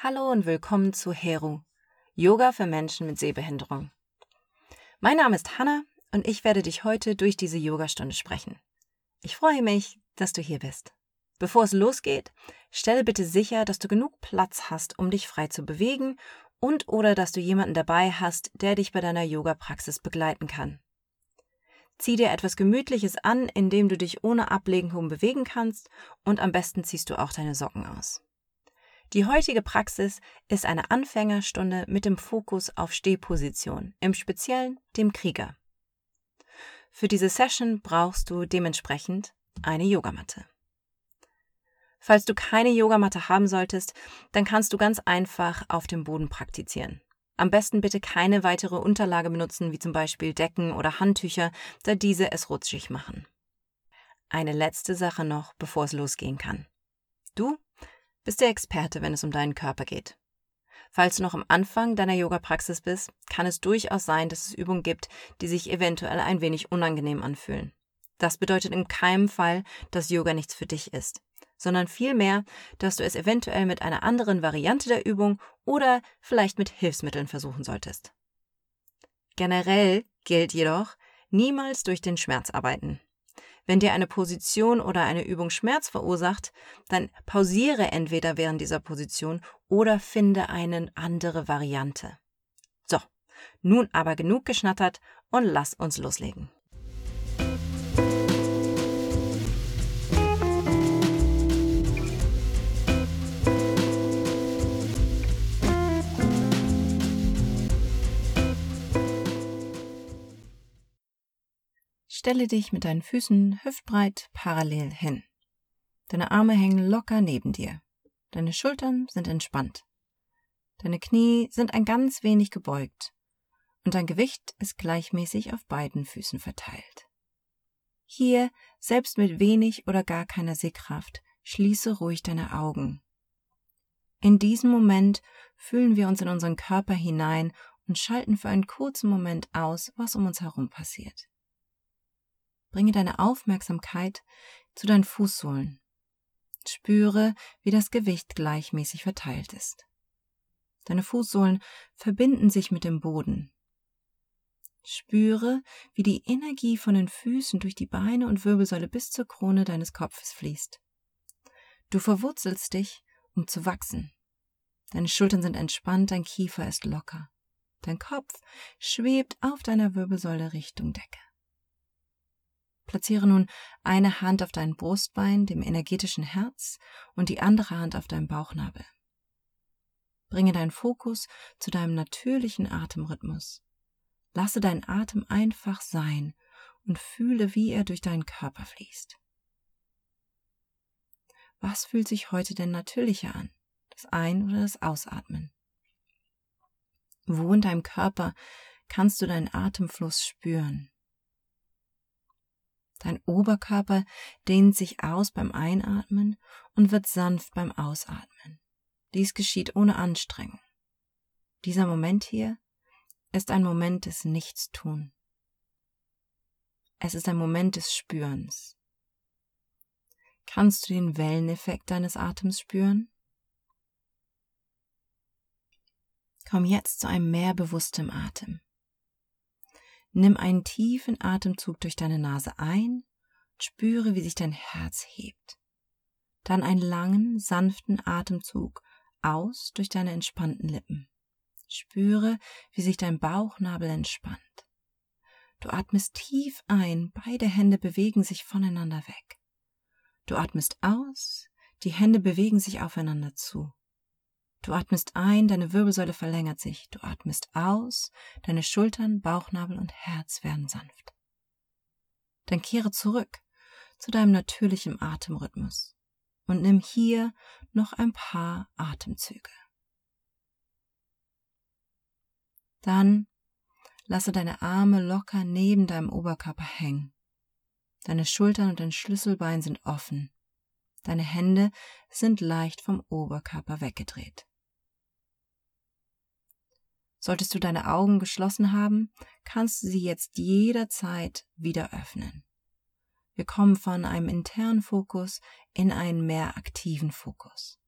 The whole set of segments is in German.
Hallo und willkommen zu Heru, Yoga für Menschen mit Sehbehinderung. Mein Name ist Hanna und ich werde dich heute durch diese Yogastunde sprechen. Ich freue mich, dass du hier bist. Bevor es losgeht, stelle bitte sicher, dass du genug Platz hast, um dich frei zu bewegen und oder dass du jemanden dabei hast, der dich bei deiner Yoga-Praxis begleiten kann. Zieh dir etwas Gemütliches an, indem du dich ohne Ablenkung bewegen kannst und am besten ziehst du auch deine Socken aus. Die heutige Praxis ist eine Anfängerstunde mit dem Fokus auf Stehposition, im Speziellen dem Krieger. Für diese Session brauchst du dementsprechend eine Yogamatte. Falls du keine Yogamatte haben solltest, dann kannst du ganz einfach auf dem Boden praktizieren. Am besten bitte keine weitere Unterlage benutzen, wie zum Beispiel Decken oder Handtücher, da diese es rutschig machen. Eine letzte Sache noch, bevor es losgehen kann. Du bist der Experte, wenn es um deinen Körper geht. Falls du noch am Anfang deiner Yoga-Praxis bist, kann es durchaus sein, dass es Übungen gibt, die sich eventuell ein wenig unangenehm anfühlen. Das bedeutet in keinem Fall, dass Yoga nichts für dich ist, sondern vielmehr, dass du es eventuell mit einer anderen Variante der Übung oder vielleicht mit Hilfsmitteln versuchen solltest. Generell gilt jedoch, niemals durch den Schmerz arbeiten. Wenn dir eine Position oder eine Übung Schmerz verursacht, dann pausiere entweder während dieser Position oder finde eine andere Variante. So, nun aber genug geschnattert und lass uns loslegen. Stelle dich mit deinen Füßen hüftbreit parallel hin. Deine Arme hängen locker neben dir. Deine Schultern sind entspannt. Deine Knie sind ein ganz wenig gebeugt und dein Gewicht ist gleichmäßig auf beiden Füßen verteilt. Hier, selbst mit wenig oder gar keiner Sehkraft, schließe ruhig deine Augen. In diesem Moment fühlen wir uns in unseren Körper hinein und schalten für einen kurzen Moment aus, was um uns herum passiert. Bringe deine Aufmerksamkeit zu deinen Fußsohlen. Spüre, wie das Gewicht gleichmäßig verteilt ist. Deine Fußsohlen verbinden sich mit dem Boden. Spüre, wie die Energie von den Füßen durch die Beine und Wirbelsäule bis zur Krone deines Kopfes fließt. Du verwurzelst dich, um zu wachsen. Deine Schultern sind entspannt, dein Kiefer ist locker. Dein Kopf schwebt auf deiner Wirbelsäule Richtung Decke. Platziere nun eine Hand auf dein Brustbein, dem energetischen Herz, und die andere Hand auf deinem Bauchnabel. Bringe deinen Fokus zu deinem natürlichen Atemrhythmus. Lasse deinen Atem einfach sein und fühle, wie er durch deinen Körper fließt. Was fühlt sich heute denn natürlicher an? Das Ein- oder das Ausatmen? Wo in deinem Körper kannst du deinen Atemfluss spüren? Dein Oberkörper dehnt sich aus beim Einatmen und wird sanft beim Ausatmen. Dies geschieht ohne Anstrengung. Dieser Moment hier ist ein Moment des Nichtstun. Es ist ein Moment des Spürens. Kannst du den Welleneffekt deines Atems spüren? Komm jetzt zu einem mehr bewusstem Atem. Nimm einen tiefen Atemzug durch deine Nase ein, spüre, wie sich dein Herz hebt. Dann einen langen, sanften Atemzug aus durch deine entspannten Lippen. Spüre, wie sich dein Bauchnabel entspannt. Du atmest tief ein, beide Hände bewegen sich voneinander weg. Du atmest aus, die Hände bewegen sich aufeinander zu. Du atmest ein, deine Wirbelsäule verlängert sich. Du atmest aus, deine Schultern, Bauchnabel und Herz werden sanft. Dann kehre zurück zu deinem natürlichen Atemrhythmus und nimm hier noch ein paar Atemzüge. Dann lasse deine Arme locker neben deinem Oberkörper hängen. Deine Schultern und dein Schlüsselbein sind offen. Deine Hände sind leicht vom Oberkörper weggedreht. Solltest du deine Augen geschlossen haben, kannst du sie jetzt jederzeit wieder öffnen. Wir kommen von einem internen Fokus in einen mehr aktiven Fokus.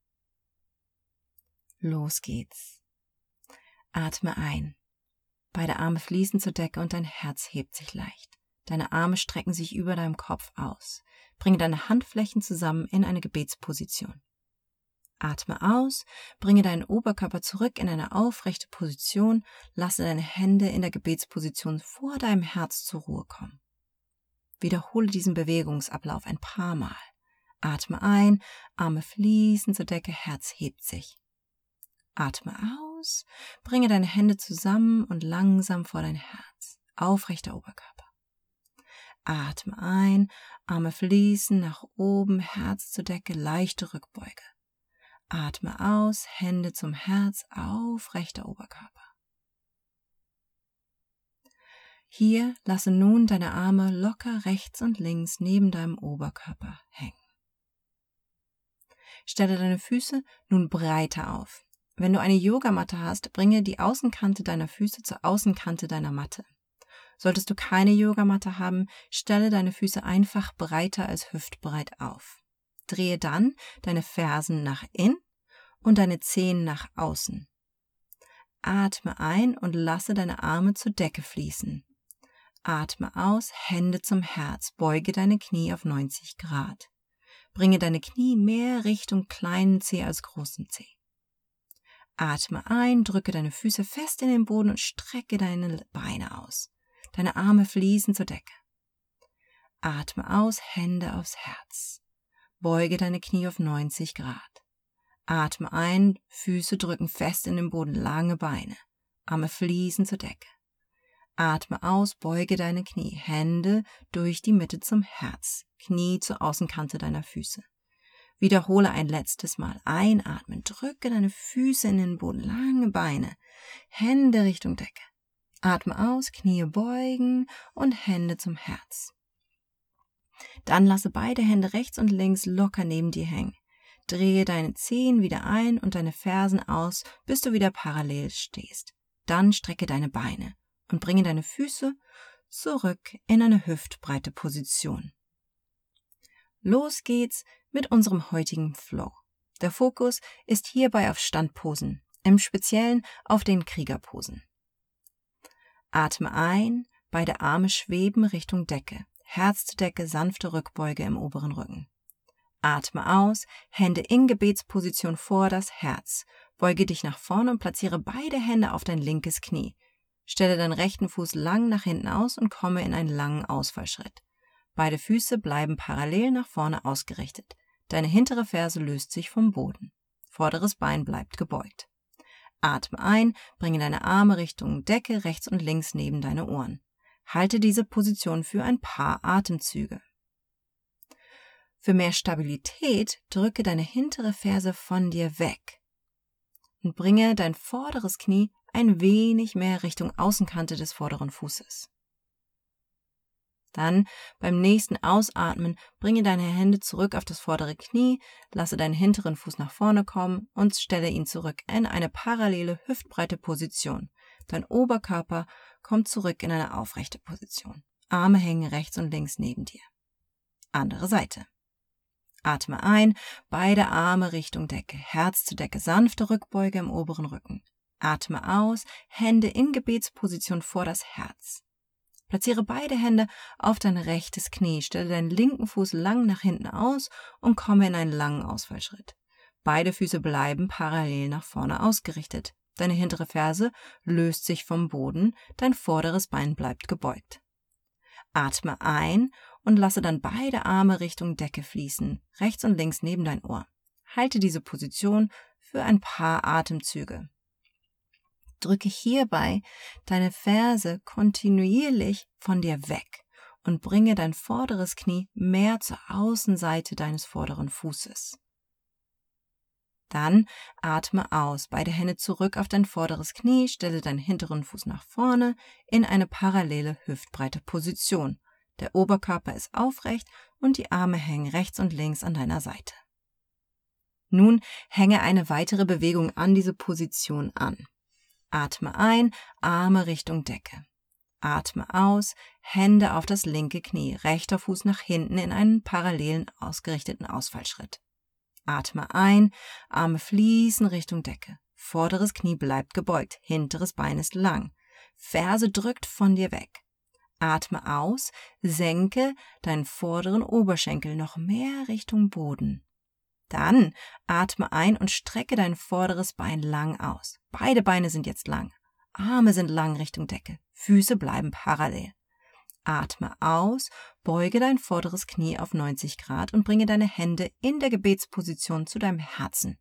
Los geht's. Atme ein. Beide Arme fließen zur Decke und dein Herz hebt sich leicht. Deine Arme strecken sich über deinem Kopf aus. Bringe deine Handflächen zusammen in eine Gebetsposition. Atme aus, bringe deinen Oberkörper zurück in eine aufrechte Position, lasse deine Hände in der Gebetsposition vor deinem Herz zur Ruhe kommen. Wiederhole diesen Bewegungsablauf ein paar Mal. Atme ein, Arme fließen zur Decke, Herz hebt sich. Atme aus, bringe deine Hände zusammen und langsam vor dein Herz. Aufrechter Oberkörper. Atme ein, Arme fließen nach oben, Herz zur Decke, leichte Rückbeuge. Atme aus, Hände zum Herz, aufrechter Oberkörper. Hier lasse nun deine Arme locker rechts und links neben deinem Oberkörper hängen. Stelle deine Füße nun breiter auf. Wenn du eine Yogamatte hast, bringe die Außenkante deiner Füße zur Außenkante deiner Matte. Solltest du keine Yogamatte haben, stelle deine Füße einfach breiter als hüftbreit auf. Drehe dann deine Fersen nach innen und deine Zehen nach außen. Atme ein und lasse deine Arme zur Decke fließen. Atme aus, Hände zum Herz, beuge deine Knie auf 90 Grad. Bringe deine Knie mehr Richtung kleinen Zeh als großen Zeh. Atme ein, drücke deine Füße fest in den Boden und strecke deine Beine aus. Deine Arme fließen zur Decke. Atme aus, Hände aufs Herz. Beuge deine Knie auf 90 Grad. Atme ein, Füße drücken fest in den Boden, lange Beine. Arme fließen zur Decke. Atme aus, beuge deine Knie, Hände durch die Mitte zum Herz, Knie zur Außenkante deiner Füße. Wiederhole ein letztes Mal. Einatmen, drücke deine Füße in den Boden, lange Beine, Hände Richtung Decke. Atme aus, Knie beugen und Hände zum Herz. Dann lasse beide Hände rechts und links locker neben dir hängen. Drehe deine Zehen wieder ein und deine Fersen aus, bis du wieder parallel stehst. Dann strecke deine Beine und bringe deine Füße zurück in eine hüftbreite Position. Los geht's mit unserem heutigen Flow. Der Fokus ist hierbei auf Standposen, im Speziellen auf den Kriegerposen. Atme ein, beide Arme schweben Richtung Decke, Herz zu Decke, sanfte Rückbeuge im oberen Rücken. Atme aus, Hände in Gebetsposition vor das Herz, beuge dich nach vorne und platziere beide Hände auf dein linkes Knie, Stelle deinen rechten Fuß lang nach hinten aus und komme in einen langen Ausfallschritt. Beide Füße bleiben parallel nach vorne ausgerichtet. Deine hintere Ferse löst sich vom Boden. Vorderes Bein bleibt gebeugt. Atme ein, bringe deine Arme Richtung Decke rechts und links neben deine Ohren. Halte diese Position für ein paar Atemzüge. Für mehr Stabilität drücke deine hintere Ferse von dir weg und bringe dein vorderes Knie ein wenig mehr Richtung Außenkante des vorderen Fußes. Dann beim nächsten Ausatmen bringe deine Hände zurück auf das vordere Knie, lasse deinen hinteren Fuß nach vorne kommen und stelle ihn zurück in eine parallele hüftbreite Position. Dein Oberkörper kommt zurück in eine aufrechte Position. Arme hängen rechts und links neben dir. Andere Seite. Atme ein, beide Arme Richtung Decke, Herz zu Decke, sanfte Rückbeuge im oberen Rücken. Atme aus, Hände in Gebetsposition vor das Herz. Platziere beide Hände auf dein rechtes Knie, stelle deinen linken Fuß lang nach hinten aus und komme in einen langen Ausfallschritt. Beide Füße bleiben parallel nach vorne ausgerichtet. Deine hintere Ferse löst sich vom Boden, dein vorderes Bein bleibt gebeugt. Atme ein und lasse dann beide Arme Richtung Decke fließen, rechts und links neben dein Ohr. Halte diese Position für ein paar Atemzüge. Drücke hierbei deine Ferse kontinuierlich von dir weg und bringe dein vorderes Knie mehr zur Außenseite deines vorderen Fußes. Dann atme aus, beide Hände zurück auf dein vorderes Knie, stelle deinen hinteren Fuß nach vorne in eine parallele hüftbreite Position. Der Oberkörper ist aufrecht und die Arme hängen rechts und links an deiner Seite. Nun hänge eine weitere Bewegung an diese Position an. Atme ein, Arme Richtung Decke. Atme aus, Hände auf das linke Knie, rechter Fuß nach hinten in einen parallelen ausgerichteten Ausfallschritt. Atme ein, Arme fließen Richtung Decke. Vorderes Knie bleibt gebeugt, hinteres Bein ist lang. Ferse drückt von dir weg. Atme aus, senke deinen vorderen Oberschenkel noch mehr Richtung Boden. Dann atme ein und strecke dein vorderes Bein lang aus. Beide Beine sind jetzt lang. Arme sind lang Richtung Decke. Füße bleiben parallel. Atme aus, beuge dein vorderes Knie auf 90 Grad und bringe deine Hände in der Gebetsposition zu deinem Herzen.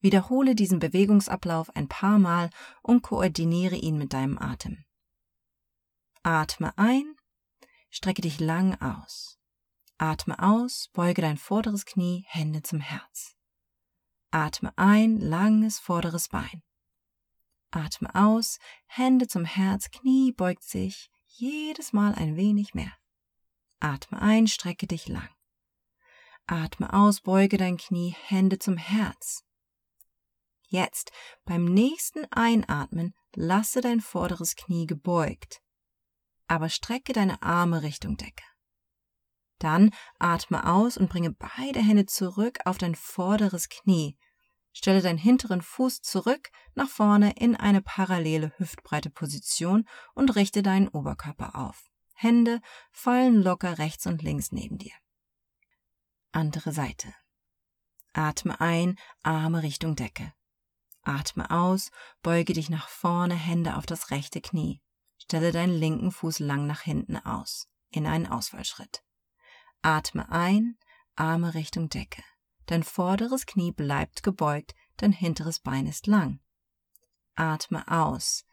Wiederhole diesen Bewegungsablauf ein paar Mal und koordiniere ihn mit deinem Atem. Atme ein, strecke dich lang aus. Atme aus, beuge dein vorderes Knie, Hände zum Herz. Atme ein, langes vorderes Bein. Atme aus, Hände zum Herz, Knie beugt sich, jedes Mal ein wenig mehr. Atme ein, strecke dich lang. Atme aus, beuge dein Knie, Hände zum Herz. Jetzt, beim nächsten Einatmen, lasse dein vorderes Knie gebeugt, aber strecke deine Arme Richtung Decke. Dann atme aus und bringe beide Hände zurück auf dein vorderes Knie. Stelle deinen hinteren Fuß zurück nach vorne in eine parallele hüftbreite Position und richte deinen Oberkörper auf. Hände fallen locker rechts und links neben dir. Andere Seite. Atme ein, Arme Richtung Decke. Atme aus, beuge dich nach vorne, Hände auf das rechte Knie. Stelle deinen linken Fuß lang nach hinten aus, in einen Ausfallschritt. Atme ein, Arme Richtung Decke. Dein vorderes Knie bleibt gebeugt, dein hinteres Bein ist lang. Atme aus.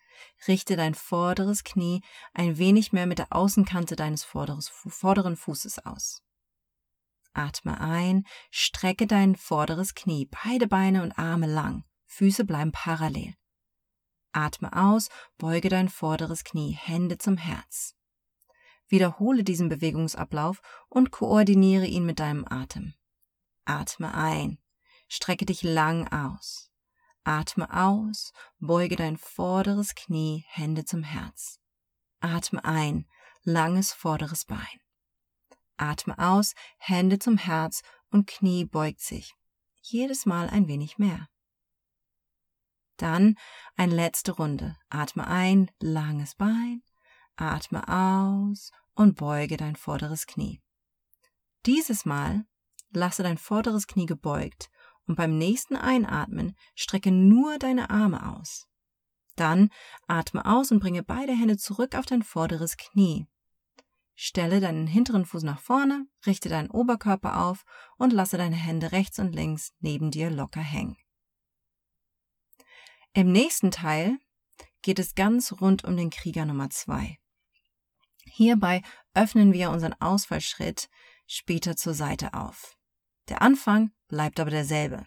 Richte dein vorderes Knie ein wenig mehr mit der Außenkante deines vorderen Fußes aus. Atme ein, strecke dein vorderes Knie, beide Beine und Arme lang. Füße bleiben parallel. Atme aus, beuge dein vorderes Knie, Hände zum Herz. Wiederhole diesen Bewegungsablauf und koordiniere ihn mit deinem Atem. Atme ein, strecke dich lang aus. Atme aus, beuge dein vorderes Knie, Hände zum Herz. Atme ein, langes vorderes Bein. Atme aus, Hände zum Herz und Knie beugt sich. Jedes Mal ein wenig mehr. Dann eine letzte Runde. Atme ein, langes Bein, atme aus und beuge dein vorderes Knie. Dieses Mal lasse dein vorderes Knie gebeugt und beim nächsten Einatmen strecke nur deine Arme aus. Dann atme aus und bringe beide Hände zurück auf dein vorderes Knie. Stelle deinen hinteren Fuß nach vorne, richte deinen Oberkörper auf und lasse deine Hände rechts und links neben dir locker hängen. Im nächsten Teil geht es ganz rund um den Krieger Nummer zwei. Hierbei öffnen wir unseren Ausfallschritt später zur Seite auf. Der Anfang bleibt aber derselbe.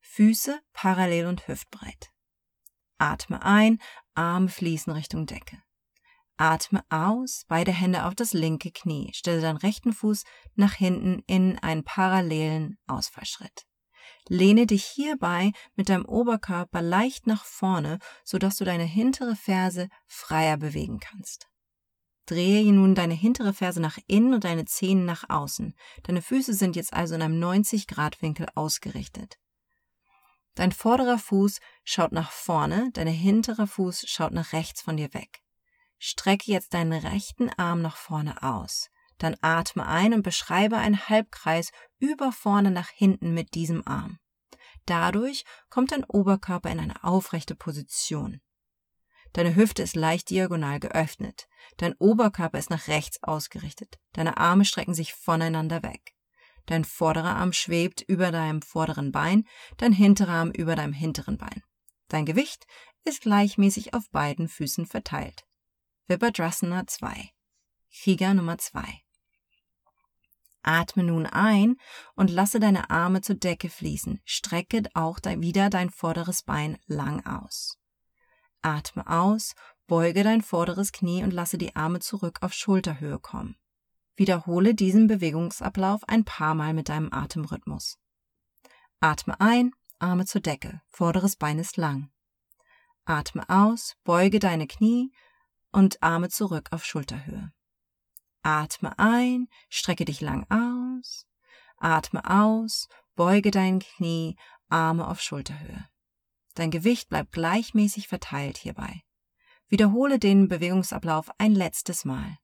Füße parallel und hüftbreit. Atme ein, Arme fließen Richtung Decke. Atme aus, beide Hände auf das linke Knie. Stelle deinen rechten Fuß nach hinten in einen parallelen Ausfallschritt. Lehne dich hierbei mit deinem Oberkörper leicht nach vorne, sodass du deine hintere Ferse freier bewegen kannst. Drehe nun deine hintere Ferse nach innen und deine Zehen nach außen. Deine Füße sind jetzt also in einem 90 Grad Winkel ausgerichtet. Dein vorderer Fuß schaut nach vorne, dein hinterer Fuß schaut nach rechts von dir weg. Strecke jetzt deinen rechten Arm nach vorne aus. Dann atme ein und beschreibe einen Halbkreis über vorne nach hinten mit diesem Arm. Dadurch kommt dein Oberkörper in eine aufrechte Position. Deine Hüfte ist leicht diagonal geöffnet. Dein Oberkörper ist nach rechts ausgerichtet. Deine Arme strecken sich voneinander weg. Dein vorderer Arm schwebt über deinem vorderen Bein, dein hinterer Arm über deinem hinteren Bein. Dein Gewicht ist gleichmäßig auf beiden Füßen verteilt. Vibhadrasana 2 Krieger Nummer 2 Atme nun ein und lasse deine Arme zur Decke fließen. Strecke auch wieder dein vorderes Bein lang aus. Atme aus, beuge dein vorderes Knie und lasse die Arme zurück auf Schulterhöhe kommen. Wiederhole diesen Bewegungsablauf ein paar Mal mit deinem Atemrhythmus. Atme ein, Arme zur Decke, vorderes Bein ist lang. Atme aus, beuge deine Knie und Arme zurück auf Schulterhöhe. Atme ein, strecke dich lang aus. Atme aus, beuge dein Knie, Arme auf Schulterhöhe. Dein Gewicht bleibt gleichmäßig verteilt hierbei. Wiederhole den Bewegungsablauf ein letztes Mal.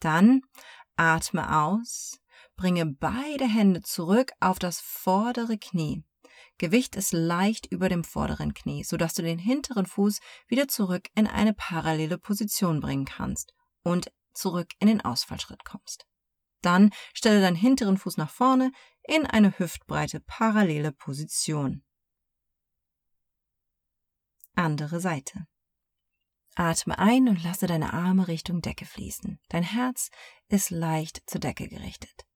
Dann atme aus, bringe beide Hände zurück auf das vordere Knie. Gewicht ist leicht über dem vorderen Knie, sodass du den hinteren Fuß wieder zurück in eine parallele Position bringen kannst und zurück in den Ausfallschritt kommst. Dann stelle deinen hinteren Fuß nach vorne in eine hüftbreite parallele Position. Andere Seite. Atme ein und lasse deine Arme Richtung Decke fließen. Dein Herz ist leicht zur Decke gerichtet.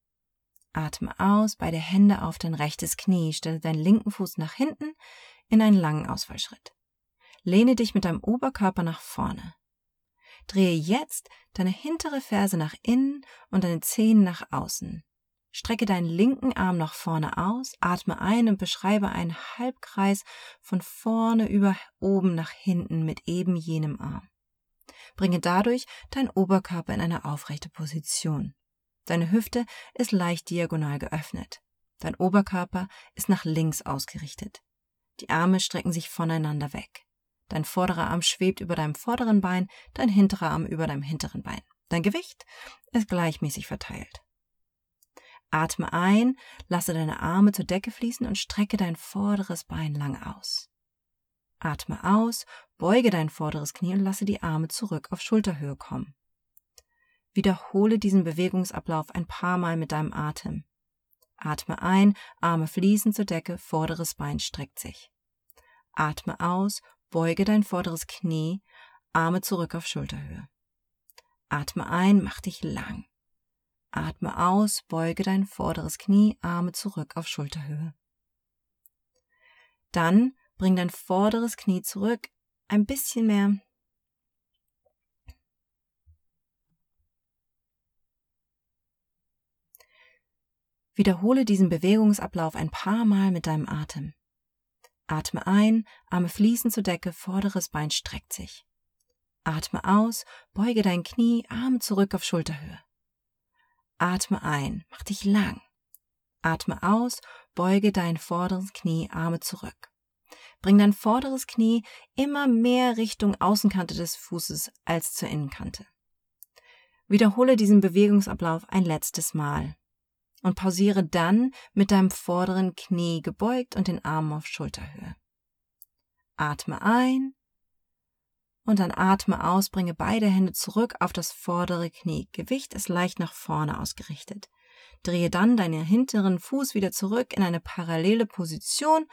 Atme aus, beide Hände auf dein rechtes Knie, stelle deinen linken Fuß nach hinten in einen langen Ausfallschritt. Lehne dich mit deinem Oberkörper nach vorne. Drehe jetzt deine hintere Ferse nach innen und deine Zehen nach außen. Strecke deinen linken Arm nach vorne aus, atme ein und beschreibe einen Halbkreis von vorne über oben nach hinten mit eben jenem Arm. Bringe dadurch deinen Oberkörper in eine aufrechte Position. Deine Hüfte ist leicht diagonal geöffnet. Dein Oberkörper ist nach links ausgerichtet. Die Arme strecken sich voneinander weg. Dein vorderer Arm schwebt über deinem vorderen Bein, dein hinterer Arm über deinem hinteren Bein. Dein Gewicht ist gleichmäßig verteilt. Atme ein, lasse deine Arme zur Decke fließen und strecke dein vorderes Bein lang aus. Atme aus, beuge dein vorderes Knie und lasse die Arme zurück auf Schulterhöhe kommen. Wiederhole diesen Bewegungsablauf ein paar Mal mit deinem Atem. Atme ein, Arme fließen zur Decke, vorderes Bein streckt sich. Atme aus, beuge dein vorderes Knie, Arme zurück auf Schulterhöhe. Atme ein, mach dich lang. Atme aus, beuge dein vorderes Knie, Arme zurück auf Schulterhöhe. Dann bring dein vorderes Knie zurück, ein bisschen mehr. Wiederhole diesen Bewegungsablauf ein paar Mal mit deinem Atem. Atme ein, Arme fließen zur Decke, vorderes Bein streckt sich. Atme aus, beuge dein Knie, Arme zurück auf Schulterhöhe. Atme ein, mach dich lang. Atme aus, beuge dein vorderes Knie, Arme zurück. Bring dein vorderes Knie immer mehr Richtung Außenkante des Fußes als zur Innenkante. Wiederhole diesen Bewegungsablauf ein letztes Mal und pausiere dann mit deinem vorderen Knie gebeugt und den Armen auf Schulterhöhe. Atme ein, und dann atme aus, bringe beide Hände zurück auf das vordere Knie. Gewicht ist leicht nach vorne ausgerichtet. Drehe dann deinen hinteren Fuß wieder zurück in eine parallele Position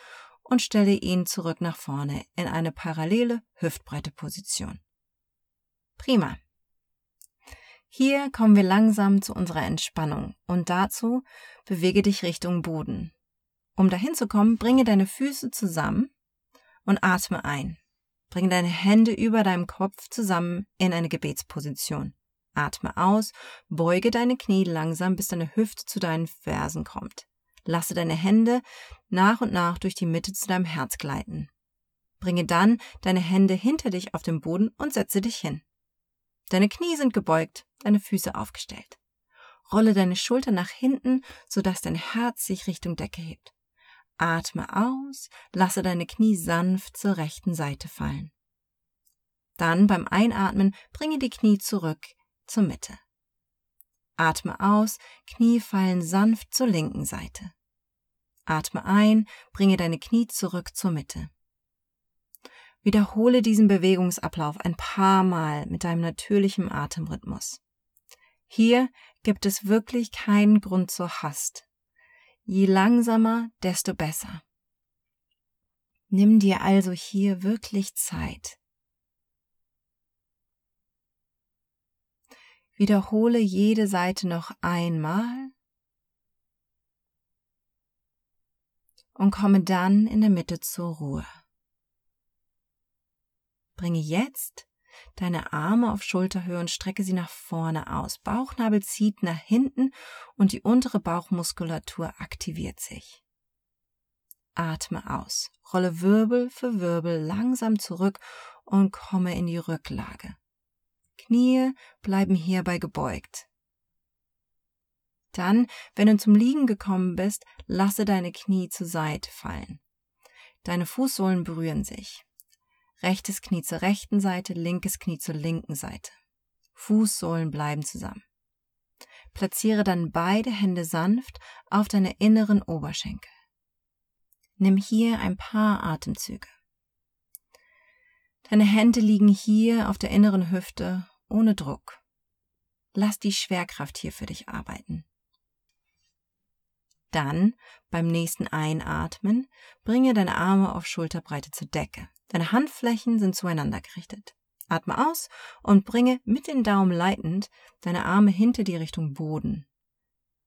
und stelle ihn zurück nach vorne in eine parallele hüftbreite Position. Prima. Hier kommen wir langsam zu unserer Entspannung und dazu bewege dich Richtung Boden. Um dahin zu kommen, bringe deine Füße zusammen und atme ein. Bring deine Hände über deinem Kopf zusammen in eine Gebetsposition. Atme aus, beuge deine Knie langsam, bis deine Hüfte zu deinen Fersen kommt. Lasse deine Hände nach und nach durch die Mitte zu deinem Herz gleiten. Bringe dann deine Hände hinter dich auf den Boden und setze dich hin. Deine Knie sind gebeugt, deine Füße aufgestellt. Rolle deine Schulter nach hinten, sodass dein Herz sich Richtung Decke hebt. Atme aus, lasse deine Knie sanft zur rechten Seite fallen. Dann beim Einatmen bringe die Knie zurück zur Mitte. Atme aus, Knie fallen sanft zur linken Seite. Atme ein, bringe deine Knie zurück zur Mitte. Wiederhole diesen Bewegungsablauf ein paar Mal mit deinem natürlichen Atemrhythmus. Hier gibt es wirklich keinen Grund zur Hast. Je langsamer, desto besser. Nimm dir also hier wirklich Zeit. Wiederhole jede Seite noch einmal und komme dann in der Mitte zur Ruhe. Bringe jetzt deine Arme auf Schulterhöhe und strecke sie nach vorne aus. Bauchnabel zieht nach hinten und die untere Bauchmuskulatur aktiviert sich. Atme aus. Rolle Wirbel für Wirbel langsam zurück und komme in die Rücklage. Knie bleiben hierbei gebeugt. Dann, wenn du zum Liegen gekommen bist, lasse deine Knie zur Seite fallen. Deine Fußsohlen berühren sich. Rechtes Knie zur rechten Seite, linkes Knie zur linken Seite. Fußsohlen bleiben zusammen. Platziere dann beide Hände sanft auf deine inneren Oberschenkel. Nimm hier ein paar Atemzüge. Deine Hände liegen hier auf der inneren Hüfte ohne Druck. Lass die Schwerkraft hier für dich arbeiten. Dann, beim nächsten Einatmen, bringe deine Arme auf Schulterbreite zur Decke. Deine Handflächen sind zueinander gerichtet. Atme aus und bringe mit den Daumen leitend deine Arme hinter die Richtung Boden.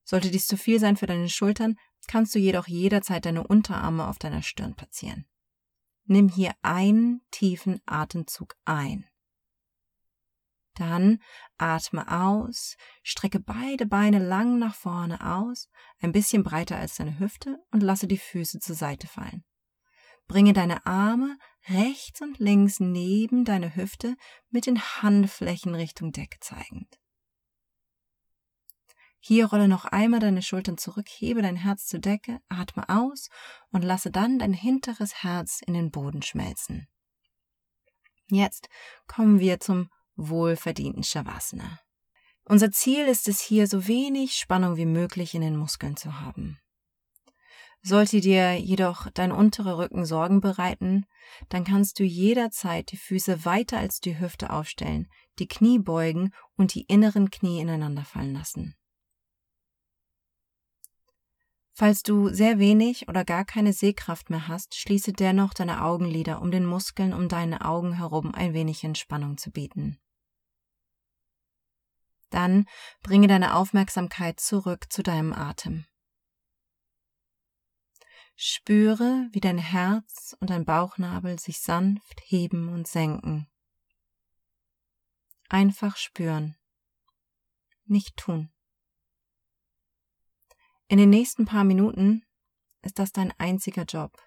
Sollte dies zu viel sein für deine Schultern, kannst du jedoch jederzeit deine Unterarme auf deiner Stirn platzieren. Nimm hier einen tiefen Atemzug ein. Dann atme aus, strecke beide Beine lang nach vorne aus, ein bisschen breiter als deine Hüfte und lasse die Füße zur Seite fallen. Bringe deine Arme rechts und links neben deine Hüfte mit den Handflächen Richtung Decke zeigend. Hier rolle noch einmal deine Schultern zurück, hebe dein Herz zur Decke, atme aus und lasse dann dein hinteres Herz in den Boden schmelzen. Jetzt kommen wir zum wohlverdienten Shavasana. Unser Ziel ist es hier, so wenig Spannung wie möglich in den Muskeln zu haben. Sollte dir jedoch dein unterer Rücken Sorgen bereiten, dann kannst du jederzeit die Füße weiter als die Hüfte aufstellen, die Knie beugen und die inneren Knie ineinander fallen lassen. Falls du sehr wenig oder gar keine Sehkraft mehr hast, schließe dennoch deine Augenlider, um den Muskeln um deine Augen herum ein wenig Entspannung zu bieten. Dann bringe deine Aufmerksamkeit zurück zu deinem Atem. Spüre, wie dein Herz und dein Bauchnabel sich sanft heben und senken. Einfach spüren. Nicht tun. In den nächsten paar Minuten ist das dein einziger Job.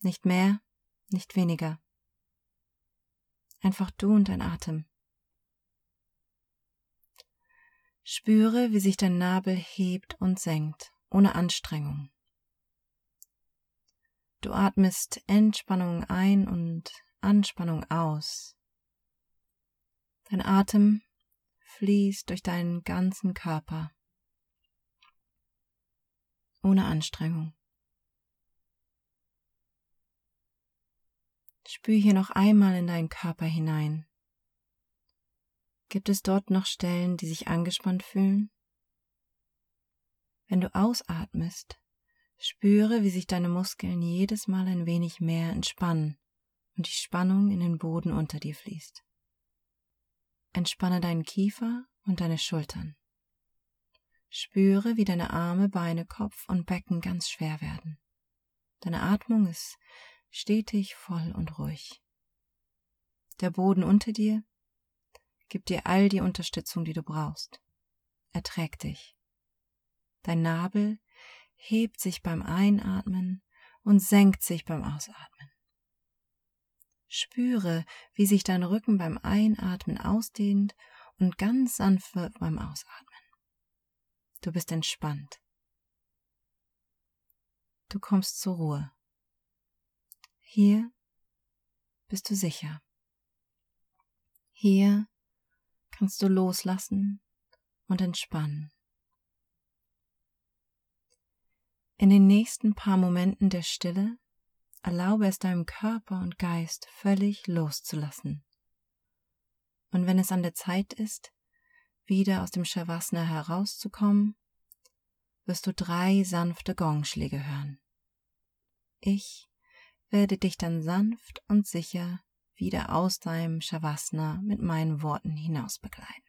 Nicht mehr, nicht weniger. Einfach du und dein Atem. Spüre, wie sich dein Nabel hebt und senkt, ohne Anstrengung. Du atmest Entspannung ein und Anspannung aus. Dein Atem fließt durch deinen ganzen Körper. Ohne Anstrengung. Spür hier noch einmal in deinen Körper hinein. Gibt es dort noch Stellen, die sich angespannt fühlen? Wenn du ausatmest, spüre, wie sich deine Muskeln jedes Mal ein wenig mehr entspannen und die Spannung in den Boden unter dir fließt. Entspanne deinen Kiefer und deine Schultern. Spüre, wie deine Arme, Beine, Kopf und Becken ganz schwer werden. Deine Atmung ist stetig, voll und ruhig. Der Boden unter dir gibt dir all die Unterstützung, die du brauchst. Er trägt dich. Dein Nabel hebt sich beim Einatmen und senkt sich beim Ausatmen. Spüre, wie sich dein Rücken beim Einatmen ausdehnt und ganz sanft wird beim Ausatmen. Du bist entspannt. Du kommst zur Ruhe. Hier bist du sicher. Hier kannst du loslassen und entspannen. In den nächsten paar Momenten der Stille erlaube es deinem Körper und Geist völlig loszulassen. Und wenn es an der Zeit ist, wieder aus dem Shavasana herauszukommen, wirst du drei sanfte Gongschläge hören. Ich werde dich dann sanft und sicher wieder aus deinem Shavasana mit meinen Worten hinaus begleiten.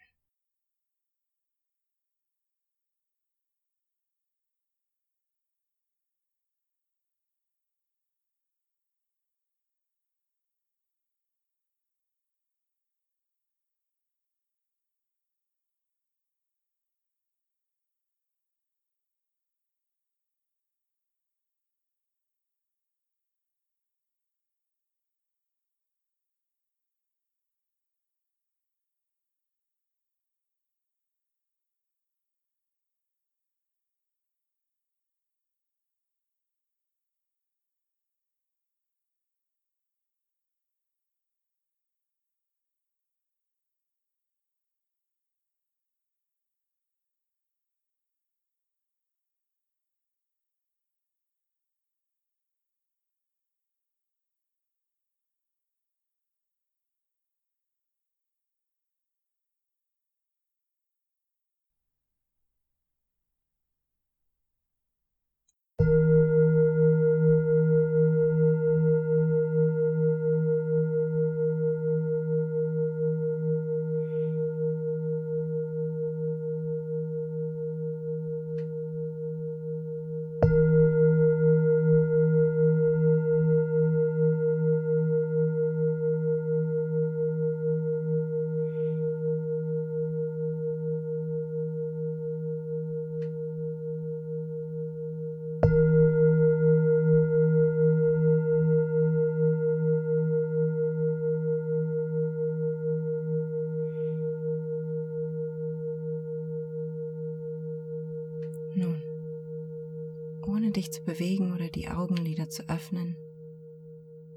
Dich zu bewegen oder die Augenlider zu öffnen,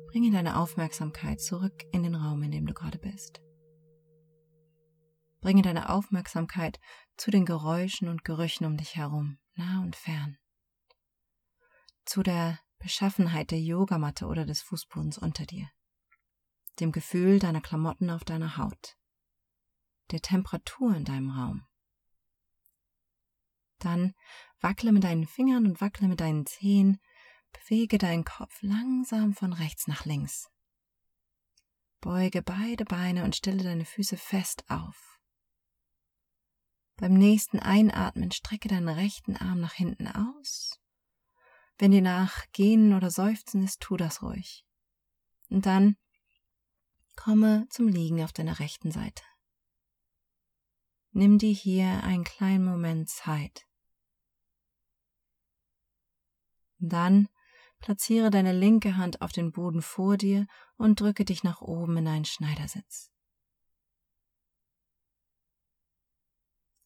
bringe deine Aufmerksamkeit zurück in den Raum, in dem du gerade bist. Bringe deine Aufmerksamkeit zu den Geräuschen und Gerüchen um dich herum, nah und fern. Zu der Beschaffenheit der Yogamatte oder des Fußbodens unter dir. Dem Gefühl deiner Klamotten auf deiner Haut. Der Temperatur in deinem Raum. Dann wackle mit deinen Fingern und wackle mit deinen Zehen, bewege deinen Kopf langsam von rechts nach links. Beuge beide Beine und stelle deine Füße fest auf. Beim nächsten Einatmen strecke deinen rechten Arm nach hinten aus. Wenn dir nach Gehen oder Seufzen ist, tu das ruhig. Und dann komme zum Liegen auf deiner rechten Seite. Nimm dir hier einen kleinen Moment Zeit. Dann platziere deine linke Hand auf den Boden vor dir und drücke dich nach oben in einen Schneidersitz.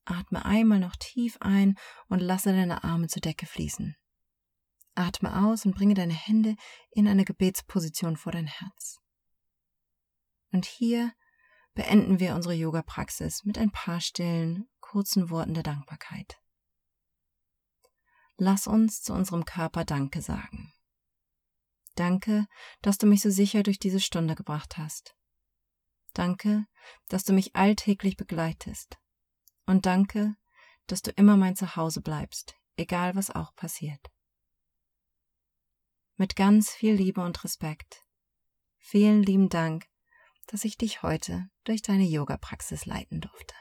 Atme einmal noch tief ein und lasse deine Arme zur Decke fließen. Atme aus und bringe deine Hände in eine Gebetsposition vor dein Herz. Und hier beenden wir unsere Yoga-Praxis mit ein paar stillen, kurzen Worten der Dankbarkeit. Lass uns zu unserem Körper Danke sagen. Danke, dass du mich so sicher durch diese Stunde gebracht hast. Danke, dass du mich alltäglich begleitest. Und danke, dass du immer mein Zuhause bleibst, egal was auch passiert. Mit ganz viel Liebe und Respekt. Vielen lieben Dank, dass ich dich heute durch deine Yoga-Praxis leiten durfte.